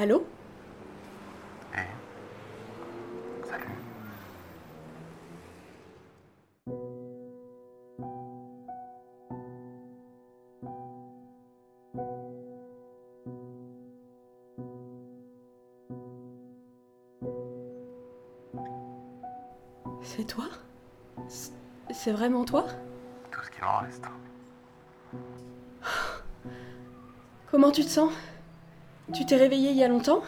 Allô? C'est toi? C'est vraiment toi? Tout ce qu'il en reste. Comment tu te sens? Tu t'es réveillé il y a longtemps?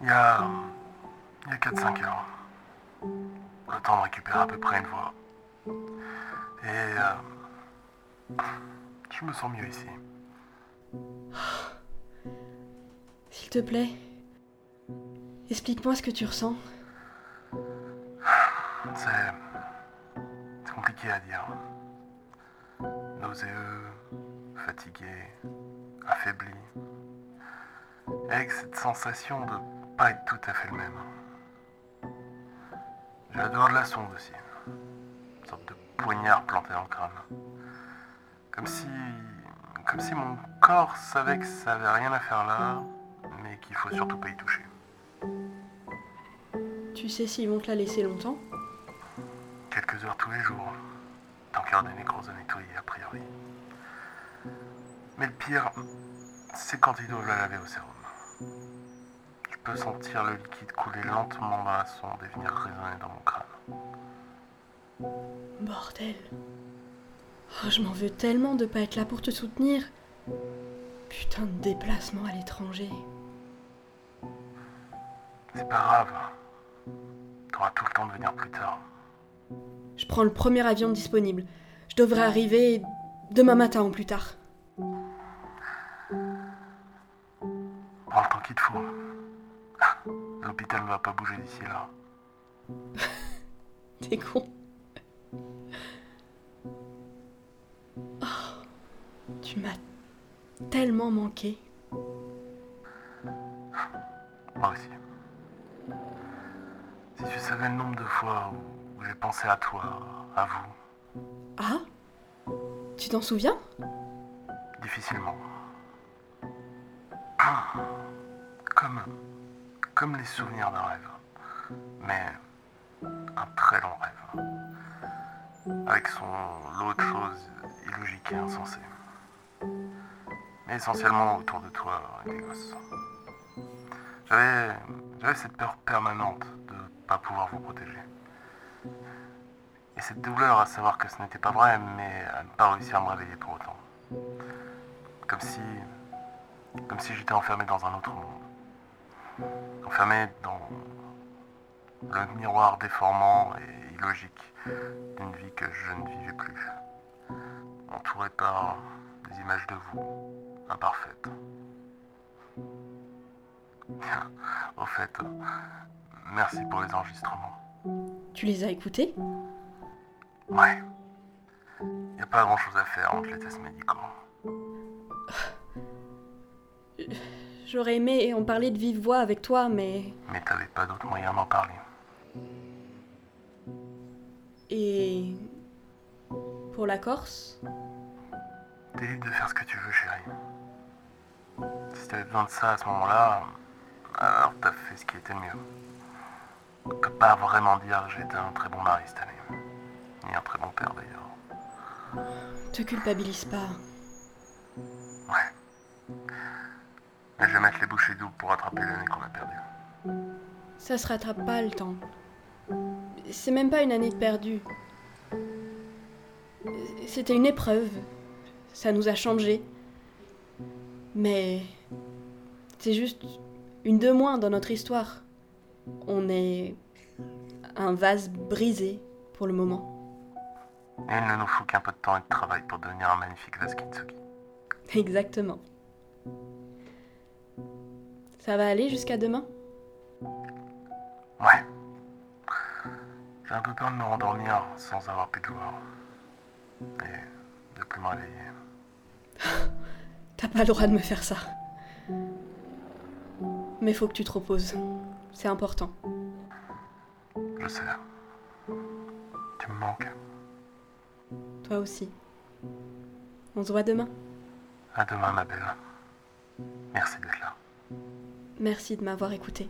Il y a. Il y a 4-5 heures. Le temps de récupérer à peu près une voix. Et. euh, je me sens mieux ici. S'il te plaît, explique-moi ce que tu ressens. C'est. C'est compliqué à dire. Nauséeux, fatigué, affaibli. Avec cette sensation de pas être tout à fait le même. J'ai la douleur de la sonde aussi. Une sorte de poignard planté dans le crâne. Comme si. Comme si mon corps savait que ça avait rien à faire là, mais qu'il faut surtout pas y toucher. Tu sais s'ils vont te la laisser longtemps? Quelques heures tous les jours. Tant qu'il y aura des nécroses à nettoyer, a priori. Mais le pire, c'est quand ils doivent la laver au sérum. Je peux sentir le liquide couler lentement dans la sonde et venir résonner dans mon crâne. Bordel. Oh, je m'en veux tellement de pas être là pour te soutenir. Putain de déplacement à l'étranger. C'est pas grave. T'auras tout le temps de venir plus tard. Je prends le premier avion disponible. Je devrais arriver demain matin ou plus tard. Prends le temps qu'il te faut. L'hôpital ne va pas bouger d'ici là. T'es con. Oh, tu m'as tellement manqué. Moi aussi. Si tu savais le nombre de fois où j'ai pensé à toi, à vous, Ah? Tu t'en souviens? Difficilement. Comme, comme les souvenirs d'un rêve. Mais un très long rêve. Avec son lot de choses illogiques et insensées. Mais essentiellement autour de toi et des gosses. J'avais, j'avais cette peur permanente de ne pas pouvoir vous protéger. Et cette douleur à savoir que ce n'était pas vrai, mais à ne pas réussir à me réveiller pour autant. Comme si. Comme si j'étais enfermé dans un autre monde. Enfermé dans le miroir déformant et illogique d'une vie que je ne vivais plus. Entouré par des images de vous, imparfaites. Au fait, merci pour les enregistrements. Tu les as écoutés? Ouais. Y a pas grand chose à faire entre les tests médicaux. J'aurais aimé en parler de vive voix avec toi, mais... Mais t'avais pas d'autre moyen d'en parler. Et... Pour la Corse? T'es libre de faire ce que tu veux, chérie. Si t'avais besoin de ça à ce moment-là, alors t'as fait ce qui était le mieux. On peut pas vraiment dire que j'étais un très bon mari cette année. Ni un très bon père d'ailleurs. Te culpabilise pas. Mais je vais mettre les bouchées doubles pour rattraper l'année qu'on a perdue. Ça se rattrape pas le temps. C'est même pas une année de perdu. C'était une épreuve. Ça nous a changé. Mais c'est juste une de moins dans notre histoire. On est un vase brisé pour le moment. Et il ne nous faut qu'un peu de temps et de travail pour devenir un magnifique vase kintsugi. Exactement. Ça va aller jusqu'à demain? Ouais. J'ai un peu peur de me rendormir sans avoir pu te voir. Et de plus me réveiller. T'as pas le droit de me faire ça. Mais faut que tu te reposes. C'est important. Je sais. Tu me manques. Toi aussi. On se voit demain. À demain, ma belle. Merci d'être là. Merci de m'avoir écouté.